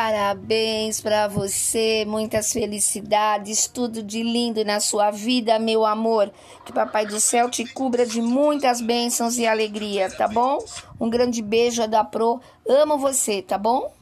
Parabéns para você, muitas felicidades, tudo de lindo na sua vida, meu amor. Que Papai do Céu te cubra de muitas bênçãos e alegria, tá bom? Um grande beijo da Pro. Amo você, tá bom?